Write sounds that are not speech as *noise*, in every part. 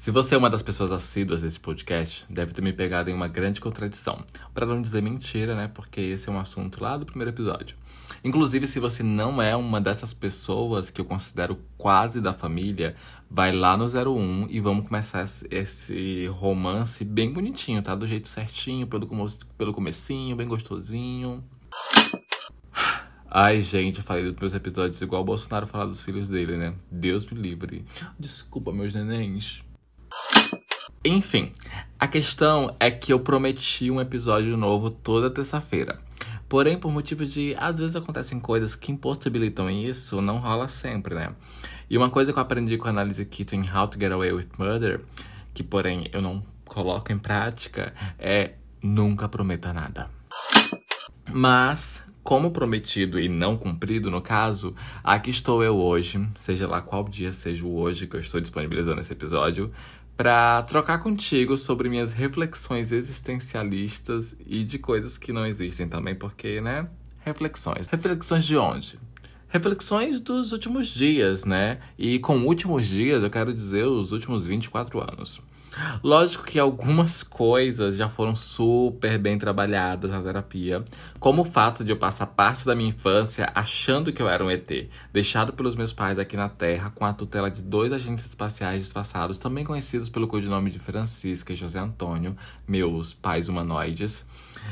Se você é uma das pessoas assíduas desse podcast, deve ter me pegado em uma grande contradição. Para não dizer mentira, né? Porque esse é um assunto lá do primeiro episódio. Inclusive, se você não é uma dessas pessoas que eu considero quase da família, vai lá no 01 e vamos começar esse romance bem bonitinho, tá? Do jeito certinho, pelo, pelo comecinho, bem gostosinho. Ai, gente, eu falei dos meus episódios igual o Bolsonaro falar dos filhos dele, né? Deus me livre. Desculpa, meus nenéns. Enfim, a questão é que eu prometi um episódio novo toda terça-feira. Porém, por motivos de às vezes acontecem coisas que impossibilitam isso, não rola sempre, né? E uma coisa que eu aprendi com a análise Keaton em How to Get Away with Murder, que porém eu não coloco em prática, é nunca prometa nada. Mas, como prometido e não cumprido no caso, aqui estou eu hoje, seja lá qual dia seja o hoje que eu estou disponibilizando esse episódio, para trocar contigo sobre minhas reflexões existencialistas e de coisas que não existem também, porque, né? Reflexões. Reflexões de onde? Reflexões dos últimos dias, né? E com últimos dias eu quero dizer os últimos 24 anos. Lógico que algumas coisas já foram super bem trabalhadas na terapia, como o fato de eu passar parte da minha infância achando que eu era um ET, deixado pelos meus pais aqui na Terra com a tutela de dois agentes espaciais disfarçados, também conhecidos pelo codinome de Francisca e José Antônio, meus pais humanoides,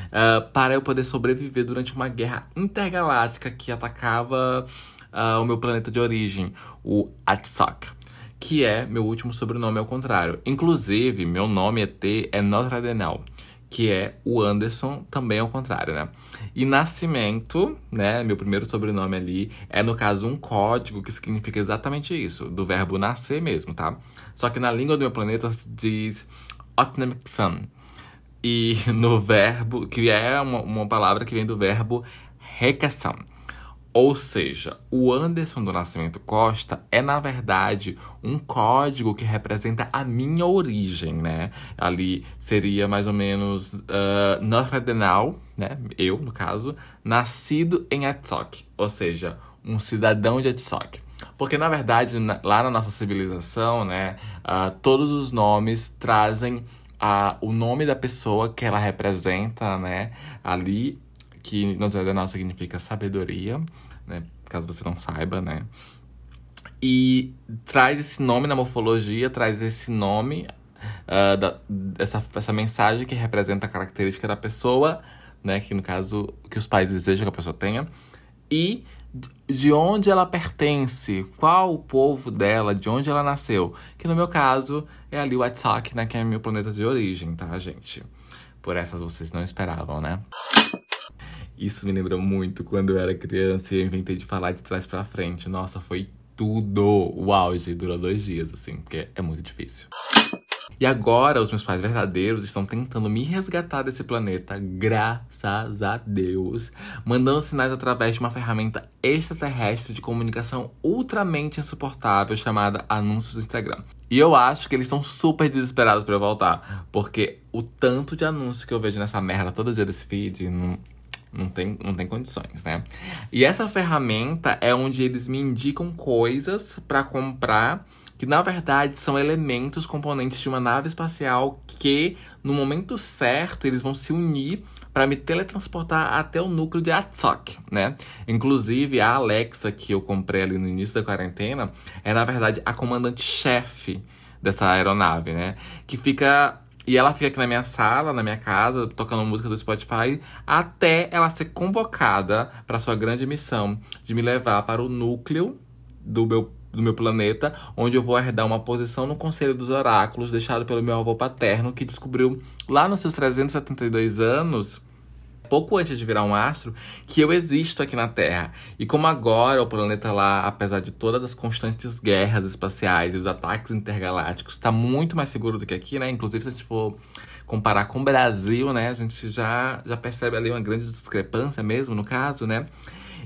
uh, para eu poder sobreviver durante uma guerra intergaláctica que atacava uh, o meu planeta de origem, o Atsak que é meu último sobrenome ao contrário. Inclusive, meu nome ET é Nostradenal, que é o Anderson também ao contrário, né? E nascimento, né, meu primeiro sobrenome ali, é no caso um código que significa exatamente isso, do verbo nascer mesmo, tá? Só que na língua do meu planeta diz Otnemxan. E *laughs* no verbo, que é uma, uma palavra que vem do verbo recação ou seja, o Anderson do Nascimento Costa é, na verdade, um código que representa a minha origem, né? Ali seria mais ou menos uh, Northredenal, né? Eu, no caso, nascido em Atsok, ou seja, um cidadão de Atsok. Porque, na verdade, na, lá na nossa civilização, né, uh, todos os nomes trazem uh, o nome da pessoa que ela representa, né, ali que no Zé significa sabedoria, né? Caso você não saiba, né? E traz esse nome na morfologia, traz esse nome, uh, da, essa, essa mensagem que representa a característica da pessoa, né? Que no caso, que os pais desejam que a pessoa tenha. E de onde ela pertence, qual o povo dela, de onde ela nasceu. Que no meu caso é ali o WhatsApp, né? Que é meu planeta de origem, tá, gente? Por essas vocês não esperavam, né? Isso me lembra muito quando eu era criança e eu inventei de falar de trás para frente. Nossa, foi tudo o auge. Durou dois dias, assim, porque é muito difícil. E agora, os meus pais verdadeiros estão tentando me resgatar desse planeta, graças a Deus, mandando sinais através de uma ferramenta extraterrestre de comunicação ultramente insuportável chamada Anúncios do Instagram. E eu acho que eles estão super desesperados para eu voltar, porque o tanto de anúncios que eu vejo nessa merda todo dia desse feed. Não não tem, não tem condições, né? E essa ferramenta é onde eles me indicam coisas para comprar que na verdade são elementos componentes de uma nave espacial que no momento certo eles vão se unir para me teletransportar até o núcleo de Atsok, né? Inclusive a Alexa que eu comprei ali no início da quarentena é na verdade a comandante-chefe dessa aeronave, né? Que fica e ela fica aqui na minha sala, na minha casa, tocando música do Spotify, até ela ser convocada para sua grande missão de me levar para o núcleo do meu do meu planeta, onde eu vou herdar uma posição no Conselho dos Oráculos, deixado pelo meu avô paterno, que descobriu lá nos seus 372 anos pouco antes de virar um astro, que eu existo aqui na Terra. E como agora o planeta lá, apesar de todas as constantes guerras espaciais e os ataques intergalácticos, está muito mais seguro do que aqui, né? Inclusive, se a gente for comparar com o Brasil, né? A gente já, já percebe ali uma grande discrepância mesmo, no caso, né?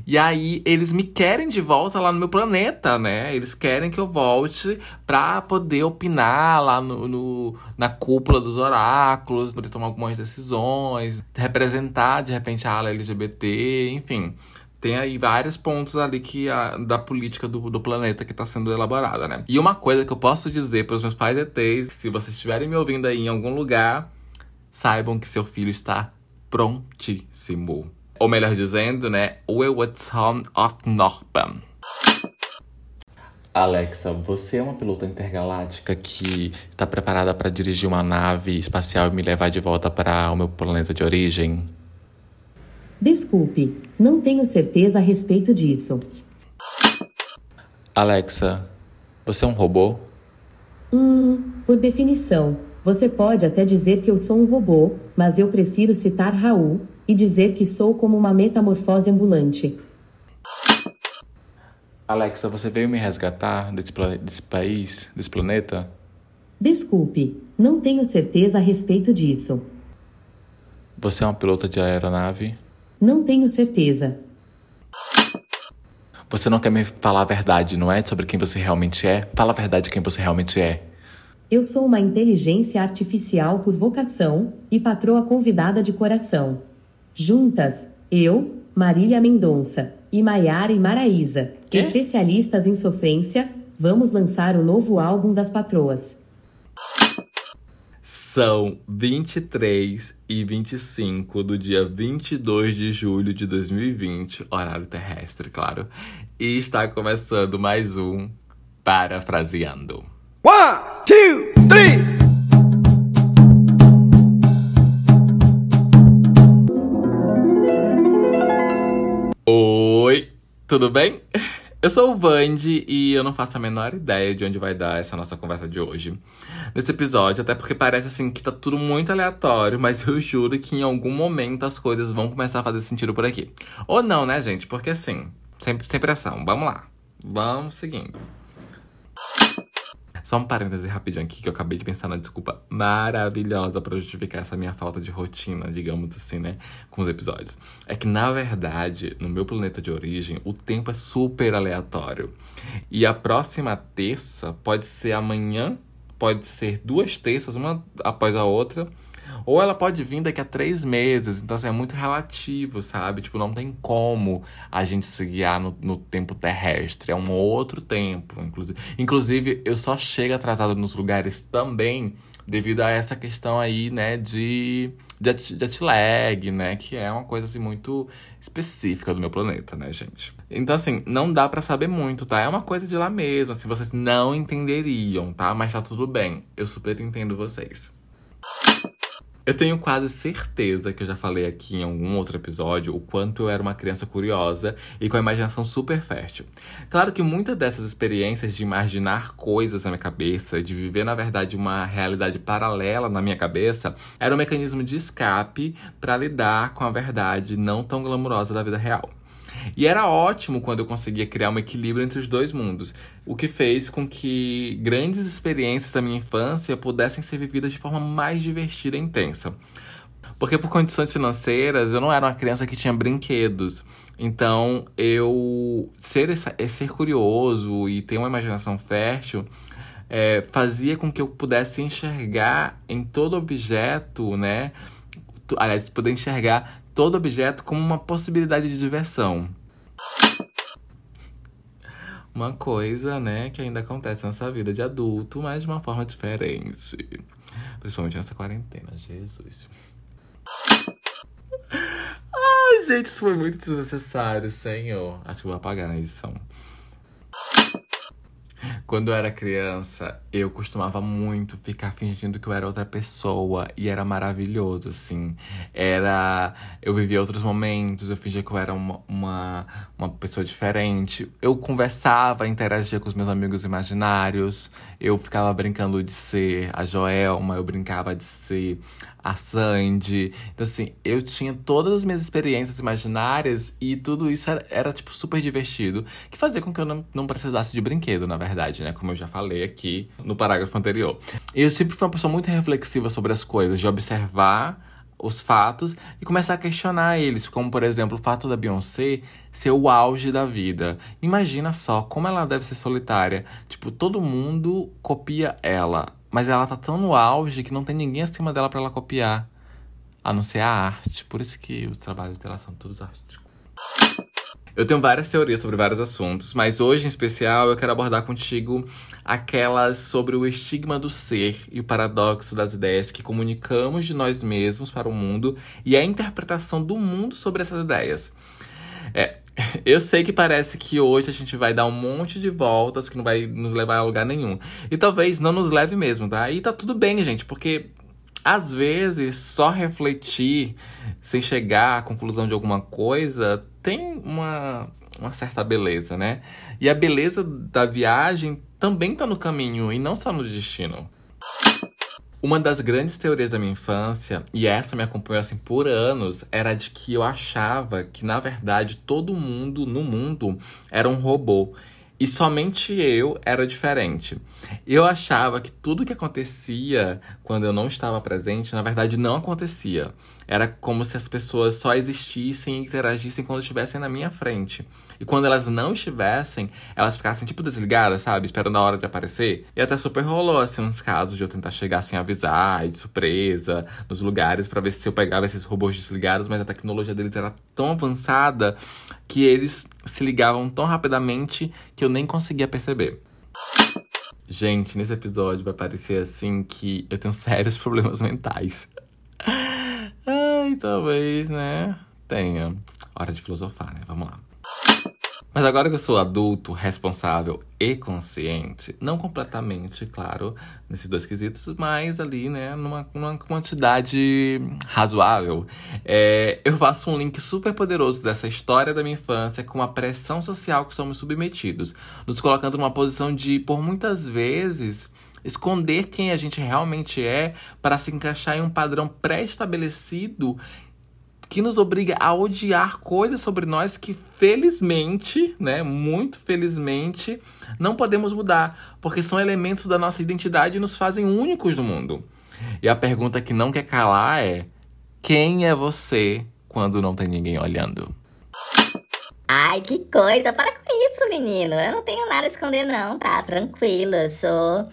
E aí eles me querem de volta lá no meu planeta, né? Eles querem que eu volte pra poder opinar lá no, no na cúpula dos oráculos, poder tomar algumas decisões, representar de repente a ala LGBT, enfim tem aí vários pontos ali que a, da política do, do planeta que está sendo elaborada, né? E uma coisa que eu posso dizer para os meus pais ETs, se vocês estiverem me ouvindo aí em algum lugar, saibam que seu filho está prontíssimo. Ou melhor dizendo, né? Wewatson of Norpan. Alexa, você é uma pilota intergaláctica que está preparada para dirigir uma nave espacial e me levar de volta para o meu planeta de origem? Desculpe, não tenho certeza a respeito disso. Alexa, você é um robô? Hum, por definição. Você pode até dizer que eu sou um robô, mas eu prefiro citar Raul e dizer que sou como uma metamorfose ambulante. Alexa, você veio me resgatar desse, desse país, desse planeta? Desculpe, não tenho certeza a respeito disso. Você é uma pilota de aeronave? Não tenho certeza. Você não quer me falar a verdade, não é? Sobre quem você realmente é? Fala a verdade quem você realmente é. Eu sou uma inteligência artificial por vocação e patroa convidada de coração. Juntas, eu, Marília Mendonça e Maiara e Maraísa, especialistas em sofrência, vamos lançar o novo álbum das patroas. São 23 e 25 do dia 22 de julho de 2020, horário terrestre, claro. E está começando mais um Parafraseando. One, two, three! Tudo bem? Eu sou o Vande e eu não faço a menor ideia de onde vai dar essa nossa conversa de hoje. Nesse episódio, até porque parece assim que tá tudo muito aleatório, mas eu juro que em algum momento as coisas vão começar a fazer sentido por aqui. Ou não, né, gente? Porque assim, sem, sem pressão. Vamos lá. Vamos seguindo. Só um parêntese rapidinho aqui que eu acabei de pensar na desculpa maravilhosa para justificar essa minha falta de rotina, digamos assim, né? Com os episódios. É que, na verdade, no meu planeta de origem, o tempo é super aleatório. E a próxima terça pode ser amanhã, pode ser duas terças, uma após a outra ou ela pode vir daqui a três meses. Então, assim, é muito relativo, sabe? Tipo, não tem como a gente se guiar no, no tempo terrestre. É um outro tempo, inclusive. Inclusive, eu só chego atrasado nos lugares também devido a essa questão aí, né, de, de, jet lag, né, que é uma coisa, assim, muito específica do meu planeta, né, gente. Então, assim, não dá para saber muito, tá? É uma coisa de lá mesmo, assim, vocês não entenderiam, tá? Mas tá tudo bem, eu super entendo vocês. Eu tenho quase certeza que eu já falei aqui em algum outro episódio o quanto eu era uma criança curiosa e com a imaginação super fértil. Claro que muitas dessas experiências de imaginar coisas na minha cabeça, de viver na verdade uma realidade paralela na minha cabeça, era um mecanismo de escape para lidar com a verdade não tão glamurosa da vida real. E era ótimo quando eu conseguia criar um equilíbrio entre os dois mundos, o que fez com que grandes experiências da minha infância pudessem ser vividas de forma mais divertida e intensa. Porque por condições financeiras, eu não era uma criança que tinha brinquedos. Então, eu ser, ser curioso e ter uma imaginação fértil é, fazia com que eu pudesse enxergar em todo objeto, né? Aliás, poder enxergar todo objeto como uma possibilidade de diversão. Uma coisa, né, que ainda acontece nessa vida de adulto, mas de uma forma diferente. Principalmente nessa quarentena, Jesus. Ai, gente, isso foi muito desnecessário, senhor. Acho que vou apagar na edição. Quando eu era criança, eu costumava muito ficar fingindo que eu era outra pessoa e era maravilhoso, assim. Era. Eu vivia outros momentos, eu fingia que eu era uma, uma, uma pessoa diferente. Eu conversava, interagia com os meus amigos imaginários. Eu ficava brincando de ser a Joelma, eu brincava de ser a Sandy. Então, assim, eu tinha todas as minhas experiências imaginárias e tudo isso era, era tipo, super divertido, que fazia com que eu não, não precisasse de brinquedo, na verdade, né? Como eu já falei aqui no parágrafo anterior. Eu sempre fui uma pessoa muito reflexiva sobre as coisas, de observar os fatos e começar a questionar eles, como por exemplo o fato da Beyoncé ser o auge da vida. Imagina só como ela deve ser solitária. Tipo, todo mundo copia ela. Mas ela tá tão no auge que não tem ninguém acima dela para ela copiar. A não ser a arte. Por isso que os trabalhos dela são todos artísticos. Eu tenho várias teorias sobre vários assuntos, mas hoje em especial eu quero abordar contigo aquelas sobre o estigma do ser e o paradoxo das ideias que comunicamos de nós mesmos para o mundo e a interpretação do mundo sobre essas ideias. É, *laughs* eu sei que parece que hoje a gente vai dar um monte de voltas que não vai nos levar a lugar nenhum. E talvez não nos leve mesmo, tá? E tá tudo bem, gente, porque às vezes só refletir sem chegar à conclusão de alguma coisa tem uma, uma certa beleza, né? E a beleza da viagem também tá no caminho e não só no destino. Uma das grandes teorias da minha infância, e essa me acompanhou assim por anos, era de que eu achava que na verdade todo mundo no mundo era um robô e somente eu era diferente. Eu achava que tudo que acontecia quando eu não estava presente, na verdade, não acontecia. Era como se as pessoas só existissem e interagissem quando estivessem na minha frente. E quando elas não estivessem, elas ficassem tipo desligadas, sabe? Esperando a hora de aparecer. E até super rolou, assim, uns casos de eu tentar chegar sem avisar, de surpresa, nos lugares, para ver se eu pegava esses robôs desligados, mas a tecnologia deles era tão avançada que eles se ligavam tão rapidamente que eu nem conseguia perceber. Gente, nesse episódio vai parecer assim que eu tenho *laughs* sérios problemas mentais. Talvez, né? Tenha. Hora de filosofar, né? Vamos lá. Mas agora que eu sou adulto, responsável e consciente, não completamente, claro, nesses dois quesitos, mas ali, né, numa, numa quantidade razoável, é, eu faço um link super poderoso dessa história da minha infância com a pressão social que somos submetidos, nos colocando numa posição de, por muitas vezes, esconder quem a gente realmente é para se encaixar em um padrão pré-estabelecido que nos obriga a odiar coisas sobre nós que felizmente, né, muito felizmente, não podemos mudar, porque são elementos da nossa identidade e nos fazem únicos no mundo. E a pergunta que não quer calar é: quem é você quando não tem ninguém olhando? Ai, que coisa! Para com isso, menino. Eu não tenho nada a esconder, não, tá? Tranquilo. Eu sou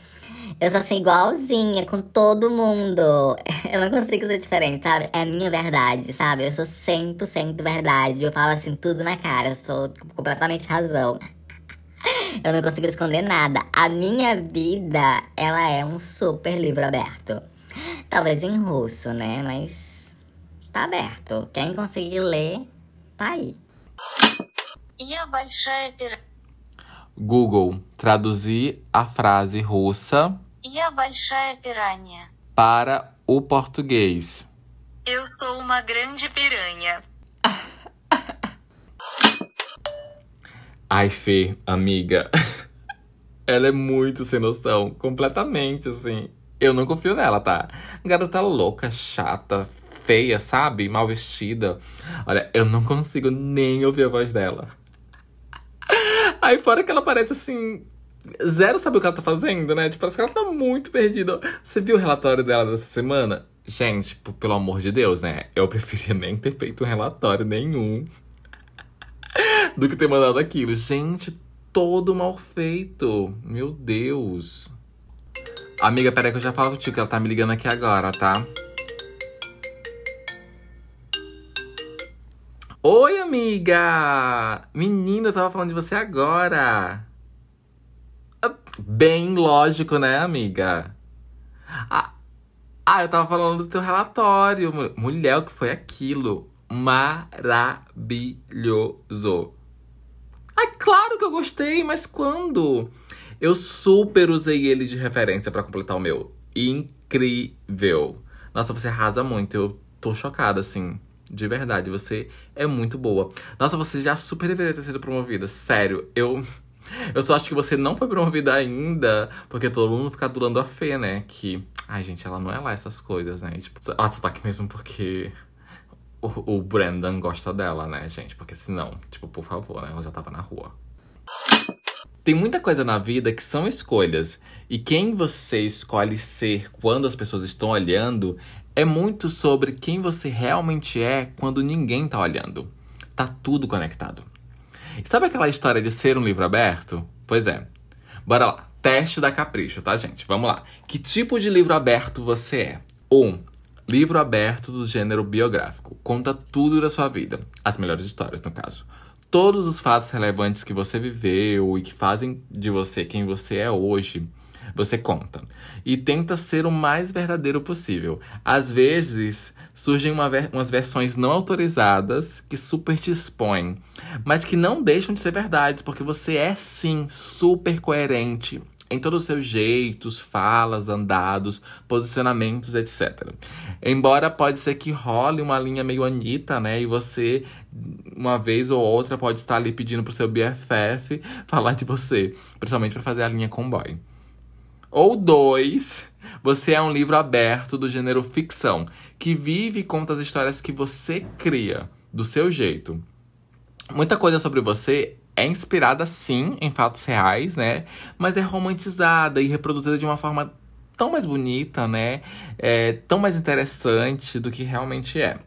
eu sou assim, igualzinha com todo mundo. *laughs* Eu não consigo ser diferente, sabe? É a minha verdade, sabe? Eu sou 100% verdade. Eu falo assim, tudo na cara. Eu sou completamente razão. *laughs* Eu não consigo esconder nada. A minha vida, ela é um super livro aberto. Talvez em russo, né? Mas tá aberto. Quem conseguir ler, tá aí. Google, traduzir a frase russa Я большая piranha. Para o português. Eu sou uma grande piranha. Ai, Fê, amiga. *laughs* Ela é muito sem noção. Completamente, assim. Eu não confio nela, tá? Garota louca, chata, feia, sabe? Mal vestida. Olha, eu não consigo nem ouvir a voz dela. *laughs* Aí fora que ela parece assim zero sabe o que ela tá fazendo, né? Tipo, parece que ela tá muito perdida. Você viu o relatório dela dessa semana? Gente, tipo, pelo amor de Deus, né? Eu *laughs* preferia nem ter feito um relatório nenhum *laughs* do que ter mandado aquilo. Gente, todo mal feito. Meu Deus. Amiga, peraí que eu já falo contigo que ela tá me ligando aqui agora, tá? Oi, amiga! Menina, eu tava falando de você agora. Bem lógico, né, amiga? Ah, ah, eu tava falando do teu relatório. Mulher, o que foi aquilo? Maravilhoso. Ah, claro que eu gostei, mas quando? Eu super usei ele de referência para completar o meu. Incrível. Nossa, você arrasa muito. Eu tô chocada, assim. De verdade, você é muito boa. Nossa, você já super deveria ter sido promovida. Sério, eu. Eu só acho que você não foi promovida ainda, porque todo mundo fica adulando a Fê, né? Que, ai, gente, ela não é lá essas coisas, né? tipo, ela tá aqui mesmo porque o, o Brandon gosta dela, né, gente? Porque senão, tipo, por favor, né? Ela já tava na rua. Tem muita coisa na vida que são escolhas. E quem você escolhe ser quando as pessoas estão olhando é muito sobre quem você realmente é quando ninguém tá olhando. Tá tudo conectado. Sabe aquela história de ser um livro aberto? Pois é. Bora lá. Teste da Capricho, tá, gente? Vamos lá. Que tipo de livro aberto você é? Um, livro aberto do gênero biográfico. Conta tudo da sua vida. As melhores histórias, no caso. todos os fatos relevantes que você viveu e que fazem de você quem você é hoje, você conta. E tenta ser o mais verdadeiro possível. Às vezes, surgem uma ver umas versões não autorizadas que super te expõem, mas que não deixam de ser verdades, porque você é sim super coerente em todos os seus jeitos, falas, andados, posicionamentos, etc. Embora pode ser que role uma linha meio Anitta, né? E você, uma vez ou outra, pode estar ali pedindo pro seu BFF falar de você, principalmente para fazer a linha com boy. Ou dois, você é um livro aberto do gênero ficção, que vive e conta as histórias que você cria, do seu jeito. Muita coisa sobre você é inspirada sim em fatos reais, né? Mas é romantizada e reproduzida de uma forma tão mais bonita, né? É, tão mais interessante do que realmente é.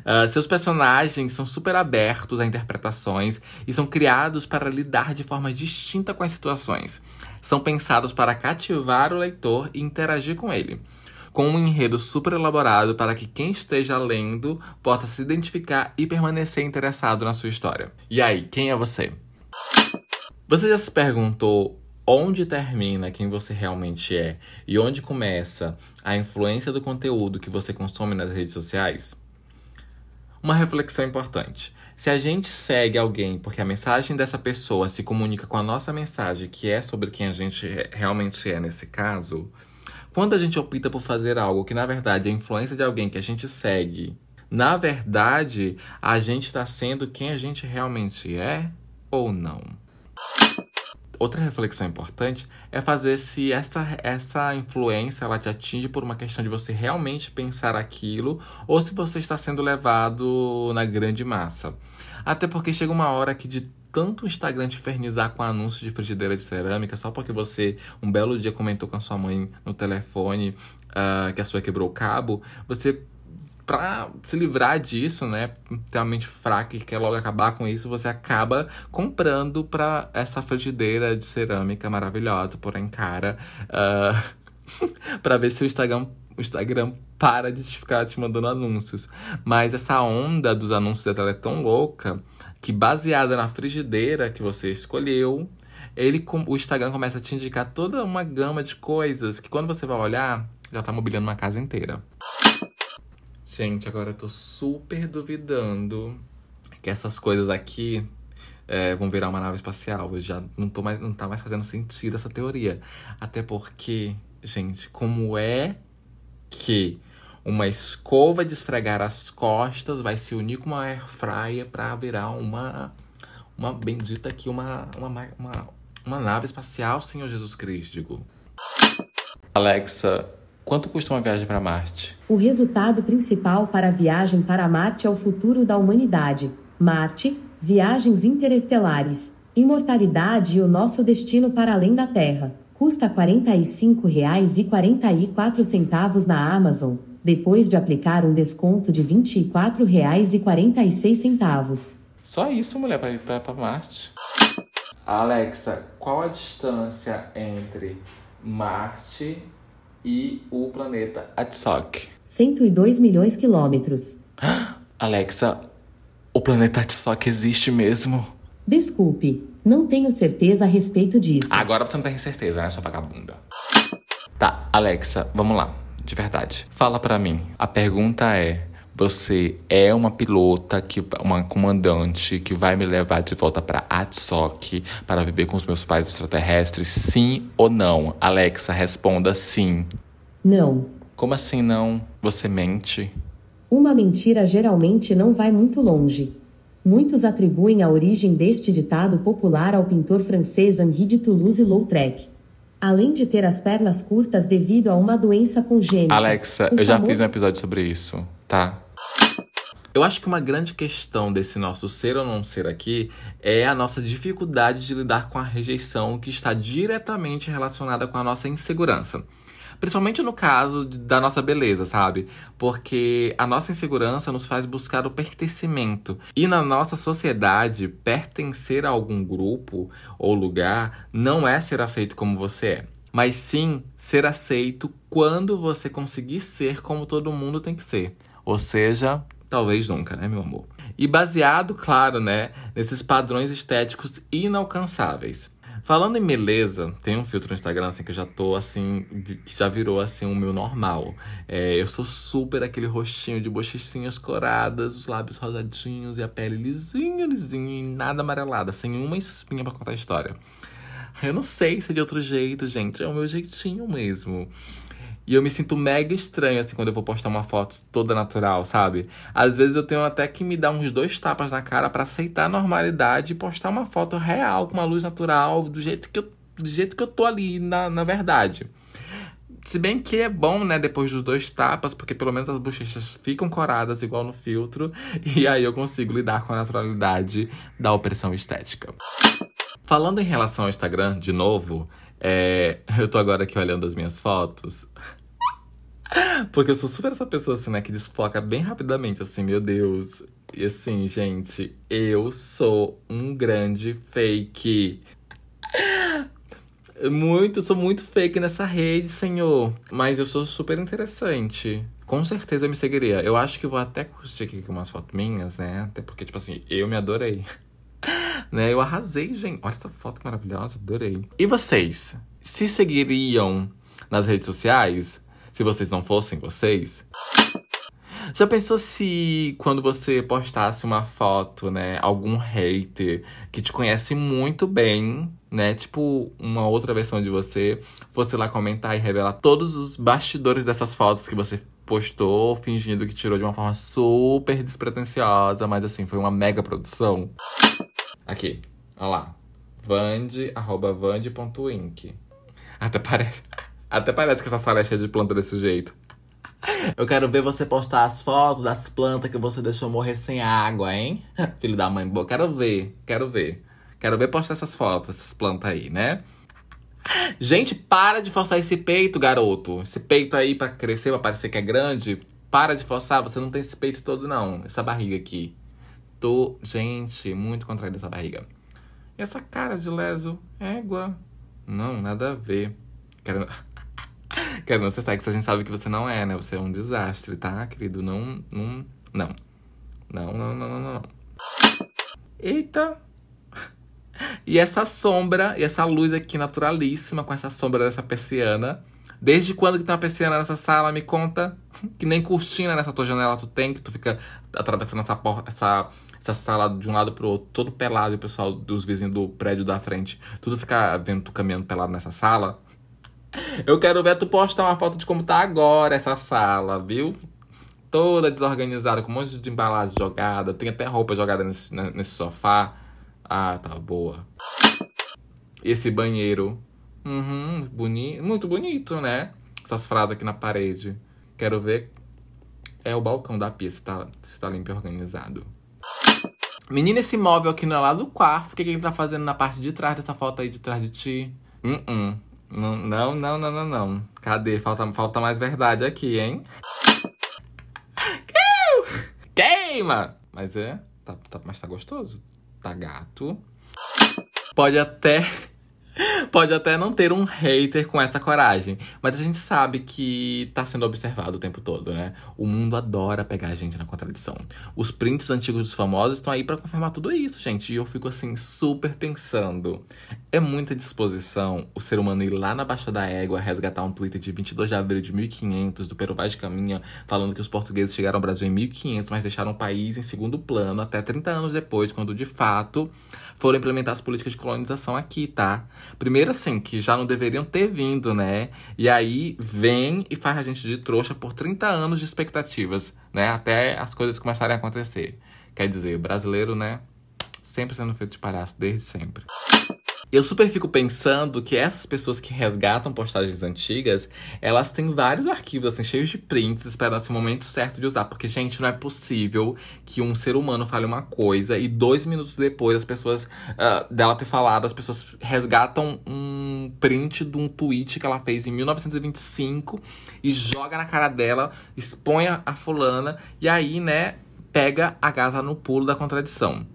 Uh, seus personagens são super abertos a interpretações e são criados para lidar de forma distinta com as situações. São pensados para cativar o leitor e interagir com ele com um enredo super elaborado para que quem esteja lendo possa se identificar e permanecer interessado na sua história. E aí, quem é você? Você já se perguntou onde termina quem você realmente é e onde começa a influência do conteúdo que você consome nas redes sociais? Uma reflexão importante. Se a gente segue alguém porque a mensagem dessa pessoa se comunica com a nossa mensagem, que é sobre quem a gente realmente é nesse caso, quando a gente opta por fazer algo que na verdade é influência de alguém que a gente segue, na verdade a gente está sendo quem a gente realmente é ou não? Outra reflexão importante é fazer se essa, essa influência ela te atinge por uma questão de você realmente pensar aquilo ou se você está sendo levado na grande massa. Até porque chega uma hora que de tanto o Instagram te infernizar com anúncios de frigideira de cerâmica só porque você um belo dia comentou com a sua mãe no telefone uh, que a sua quebrou o cabo, você para se livrar disso, né, ter uma mente fraca e quer logo acabar com isso, você acaba comprando para essa frigideira de cerâmica maravilhosa, porém cara, *laughs* uh, para ver se o Instagram, o Instagram para de ficar te mandando anúncios. Mas essa onda dos anúncios dela é tão louca que baseada na frigideira que você escolheu, ele o Instagram começa a te indicar toda uma gama de coisas que quando você vai olhar, já tá mobiliando uma casa inteira. Gente, agora eu tô super duvidando que essas coisas aqui é, vão virar uma nave espacial. Eu já não, tô mais, não tá mais fazendo sentido essa teoria. Até porque, gente, como é que uma escova de esfregar as costas vai se unir com uma air fryer pra virar uma, uma bendita aqui, uma, uma, uma, uma nave espacial, Senhor Jesus Cristo, digo. Alexa, Quanto custa uma viagem para Marte? O resultado principal para a viagem para Marte é o futuro da humanidade. Marte, viagens interestelares, imortalidade e o nosso destino para além da Terra. Custa R$ 45,44 na Amazon, depois de aplicar um desconto de R$ 24,46. Só isso, mulher, para ir para Marte. Alexa, qual a distância entre Marte e o planeta Atsok. 102 milhões de quilômetros. *gasps* Alexa, o planeta Atsok existe mesmo? Desculpe, não tenho certeza a respeito disso. Agora você não tem certeza, né, sua vagabunda? Tá, Alexa, vamos lá. De verdade. Fala pra mim. A pergunta é: você é uma pilota, que, uma comandante que vai me levar de volta para Atsok para viver com os meus pais extraterrestres? Sim ou não? Alexa, responda sim. Não. Como assim não? Você mente? Uma mentira geralmente não vai muito longe. Muitos atribuem a origem deste ditado popular ao pintor francês Henri de Toulouse-Lautrec. Além de ter as pernas curtas devido a uma doença congênita. Alexa, eu já fiz um episódio sobre isso, tá? Eu acho que uma grande questão desse nosso ser ou não ser aqui é a nossa dificuldade de lidar com a rejeição que está diretamente relacionada com a nossa insegurança. Principalmente no caso da nossa beleza, sabe? Porque a nossa insegurança nos faz buscar o pertencimento. E na nossa sociedade, pertencer a algum grupo ou lugar não é ser aceito como você é. Mas sim ser aceito quando você conseguir ser como todo mundo tem que ser. Ou seja, Talvez nunca, né, meu amor? E baseado, claro, né, nesses padrões estéticos inalcançáveis. Falando em beleza, tem um filtro no Instagram assim que eu já tô assim, que já virou assim o meu normal. É, eu sou super aquele rostinho de bochechinhas coradas, os lábios rosadinhos e a pele lisinha, lisinha e nada amarelada, sem uma espinha para contar a história. Eu não sei se é de outro jeito, gente, é o meu jeitinho mesmo. E eu me sinto mega estranho, assim, quando eu vou postar uma foto toda natural, sabe? Às vezes eu tenho até que me dar uns dois tapas na cara para aceitar a normalidade e postar uma foto real, com uma luz natural, do jeito que eu, do jeito que eu tô ali, na, na verdade. Se bem que é bom, né, depois dos dois tapas, porque pelo menos as bochechas ficam coradas igual no filtro, *laughs* e aí eu consigo lidar com a naturalidade da opressão estética. Falando em relação ao Instagram, de novo, é, eu tô agora aqui olhando as minhas fotos. *laughs* Porque eu sou super essa pessoa, assim, né? Que desfoca bem rapidamente, assim, meu Deus. E assim, gente, eu sou um grande fake. *laughs* Muito, sou muito fake nessa rede, senhor. Mas eu sou super interessante. Com certeza eu me seguiria. Eu acho que vou até curtir aqui com umas fotos minhas, né? Até porque, tipo assim, eu me adorei. *laughs* né? Eu arrasei, gente. Olha essa foto maravilhosa, adorei. E vocês? Se seguiriam nas redes sociais? Se vocês não fossem vocês? Já pensou se quando você postasse uma foto, né, algum hater que te conhece muito bem, né, tipo uma outra versão de você, fosse lá comentar e revelar todos os bastidores dessas fotos que você postou, fingindo que tirou de uma forma super despretensiosa, mas assim, foi uma mega produção. Aqui, olha lá. Vande, arroba vande.inc. Até parece. Até parece que essa sala é cheia de planta desse jeito. Eu quero ver você postar as fotos das plantas que você deixou morrer sem água, hein? *laughs* Filho da mãe boa. Quero ver, quero ver. Quero ver postar essas fotos, essas plantas aí, né? Gente, para de forçar esse peito, garoto. Esse peito aí pra crescer, pra parecer que é grande. Para de forçar, você não tem esse peito todo, não. Essa barriga aqui. Tô, gente, muito contraída essa barriga. E essa cara de leso, égua. Não, nada a ver. Quero... *laughs* Quero não ser sexy, a gente sabe que você não é, né? Você é um desastre, tá, querido? Não, não, não. Não, não, não, não, não. Eita! E essa sombra, e essa luz aqui naturalíssima com essa sombra dessa persiana. Desde quando que tem uma persiana nessa sala? Me conta. Que nem cortina nessa tua janela tu tem, que tu fica atravessando essa, essa, essa sala de um lado pro outro, todo pelado, e o pessoal dos vizinhos do prédio da frente, tudo fica vendo tu caminhando pelado nessa sala. Eu quero ver tu postar uma foto de como tá agora essa sala, viu? Toda desorganizada, com um monte de embalagem jogada. Tem até roupa jogada nesse, nesse sofá. Ah, tá boa. Esse banheiro. Uhum, boni muito bonito, né? Essas frases aqui na parede. Quero ver. É o balcão da pia, se tá, se tá limpo e organizado. Menina, esse móvel aqui não é lá do quarto. O que, que ele tá fazendo na parte de trás dessa foto aí de trás de ti? Uh -uh. Não, não, não, não, não. Cadê? Falta, falta mais verdade aqui, hein? Queima! Mas é, tá, tá, mas tá gostoso. Tá gato. Pode até Pode até não ter um hater com essa coragem, mas a gente sabe que tá sendo observado o tempo todo, né? O mundo adora pegar a gente na contradição. Os prints antigos dos famosos estão aí para confirmar tudo isso, gente. E eu fico assim super pensando. É muita disposição o ser humano ir lá na Baixa da Égua resgatar um Twitter de 22 de abril de 1500 do Peru Vaz de Caminha, falando que os portugueses chegaram ao Brasil em 1500, mas deixaram o país em segundo plano até 30 anos depois, quando de fato foram implementar as políticas de colonização aqui, tá? Primeiro, assim, que já não deveriam ter vindo, né? E aí vem e faz a gente de trouxa por 30 anos de expectativas, né? Até as coisas começarem a acontecer. Quer dizer, o brasileiro, né? Sempre sendo feito de palhaço, desde sempre. Eu super fico pensando que essas pessoas que resgatam postagens antigas, elas têm vários arquivos, assim, cheios de prints, esperando o momento certo de usar. Porque, gente, não é possível que um ser humano fale uma coisa e dois minutos depois as pessoas, uh, dela ter falado, as pessoas resgatam um print de um tweet que ela fez em 1925 e joga na cara dela, expõe a fulana e aí, né, pega a gata no pulo da contradição.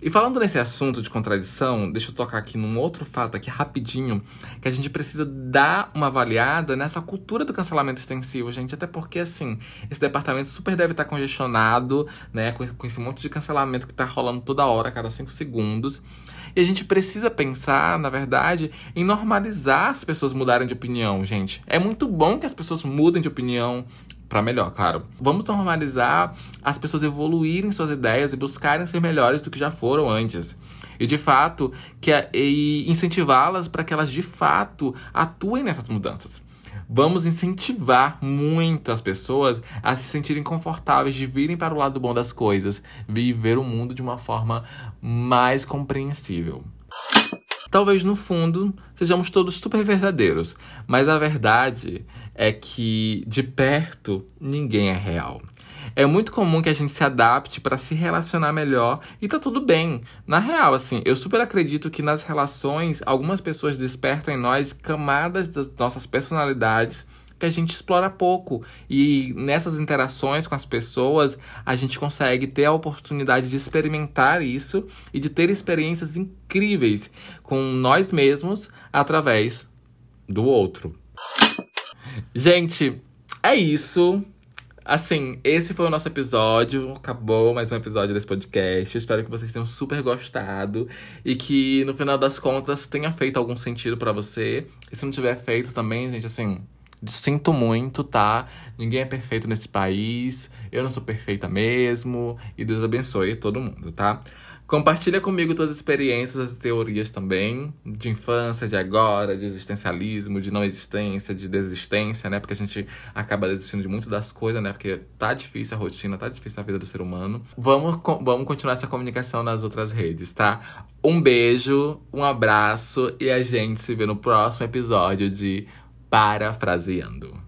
E falando nesse assunto de contradição, deixa eu tocar aqui num outro fato aqui rapidinho, que a gente precisa dar uma avaliada nessa cultura do cancelamento extensivo, gente, até porque assim, esse departamento super deve estar congestionado, né, com esse, com esse monte de cancelamento que tá rolando toda hora, a cada cinco segundos. E a gente precisa pensar, na verdade, em normalizar as pessoas mudarem de opinião, gente. É muito bom que as pessoas mudem de opinião, para melhor, claro. Vamos normalizar as pessoas evoluírem suas ideias e buscarem ser melhores do que já foram antes. E de fato, que incentivá-las para que elas de fato atuem nessas mudanças. Vamos incentivar muito as pessoas a se sentirem confortáveis de virem para o lado bom das coisas, viver o mundo de uma forma mais compreensível. Talvez no fundo sejamos todos super verdadeiros, mas a verdade é que de perto ninguém é real. É muito comum que a gente se adapte para se relacionar melhor e tá tudo bem. Na real, assim, eu super acredito que nas relações algumas pessoas despertam em nós camadas das nossas personalidades que a gente explora pouco. E nessas interações com as pessoas, a gente consegue ter a oportunidade de experimentar isso e de ter experiências incríveis com nós mesmos através do outro. Gente, é isso. Assim, esse foi o nosso episódio. Acabou mais um episódio desse podcast. espero que vocês tenham super gostado e que no final das contas tenha feito algum sentido para você. E se não tiver feito também, gente, assim, Sinto muito, tá? Ninguém é perfeito nesse país. Eu não sou perfeita mesmo. E Deus abençoe todo mundo, tá? Compartilha comigo tuas experiências e teorias também, de infância, de agora, de existencialismo, de não existência, de desistência, né? Porque a gente acaba desistindo de muito das coisas, né? Porque tá difícil a rotina, tá difícil a vida do ser humano. Vamos, vamos continuar essa comunicação nas outras redes, tá? Um beijo, um abraço e a gente se vê no próximo episódio de Parafraseando.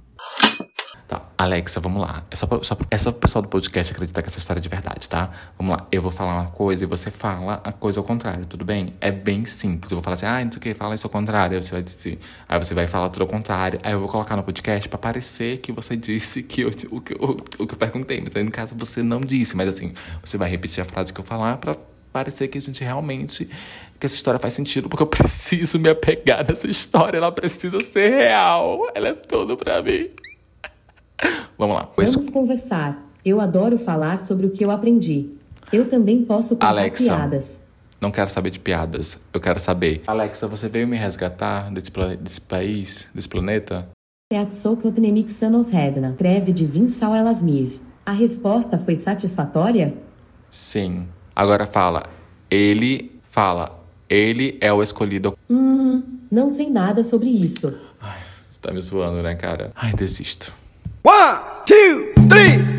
Tá, Alexa, vamos lá. É só, pra, só, é só pro pessoal do podcast acreditar que essa história é de verdade, tá? Vamos lá. Eu vou falar uma coisa e você fala a coisa ao contrário, tudo bem? É bem simples. Eu vou falar assim, ah, não sei o que, fala isso ao contrário. Aí você vai dizer. Aí você vai falar tudo ao contrário. Aí eu vou colocar no podcast pra parecer que você disse que eu, o, que eu, o que eu perguntei. Mas aí, no caso, você não disse. Mas assim, você vai repetir a frase que eu falar pra parecer que a gente realmente que essa história faz sentido, porque eu *laughs* preciso me apegar nessa história, ela precisa ser real. Ela é tudo para mim. Vamos lá. Vamos conversar. Eu adoro falar sobre o que eu aprendi. Eu também posso contar Alexa, piadas. Não quero saber de piadas. Eu quero saber. Alexa, você veio me resgatar desse, desse país, desse planeta? Treve de Elasmiv. A resposta foi satisfatória? Sim. Agora fala. Ele fala. Ele é o escolhido. Hum, não sei nada sobre isso. Ai, você tá me zoando, né, cara? Ai, desisto. One, two, three.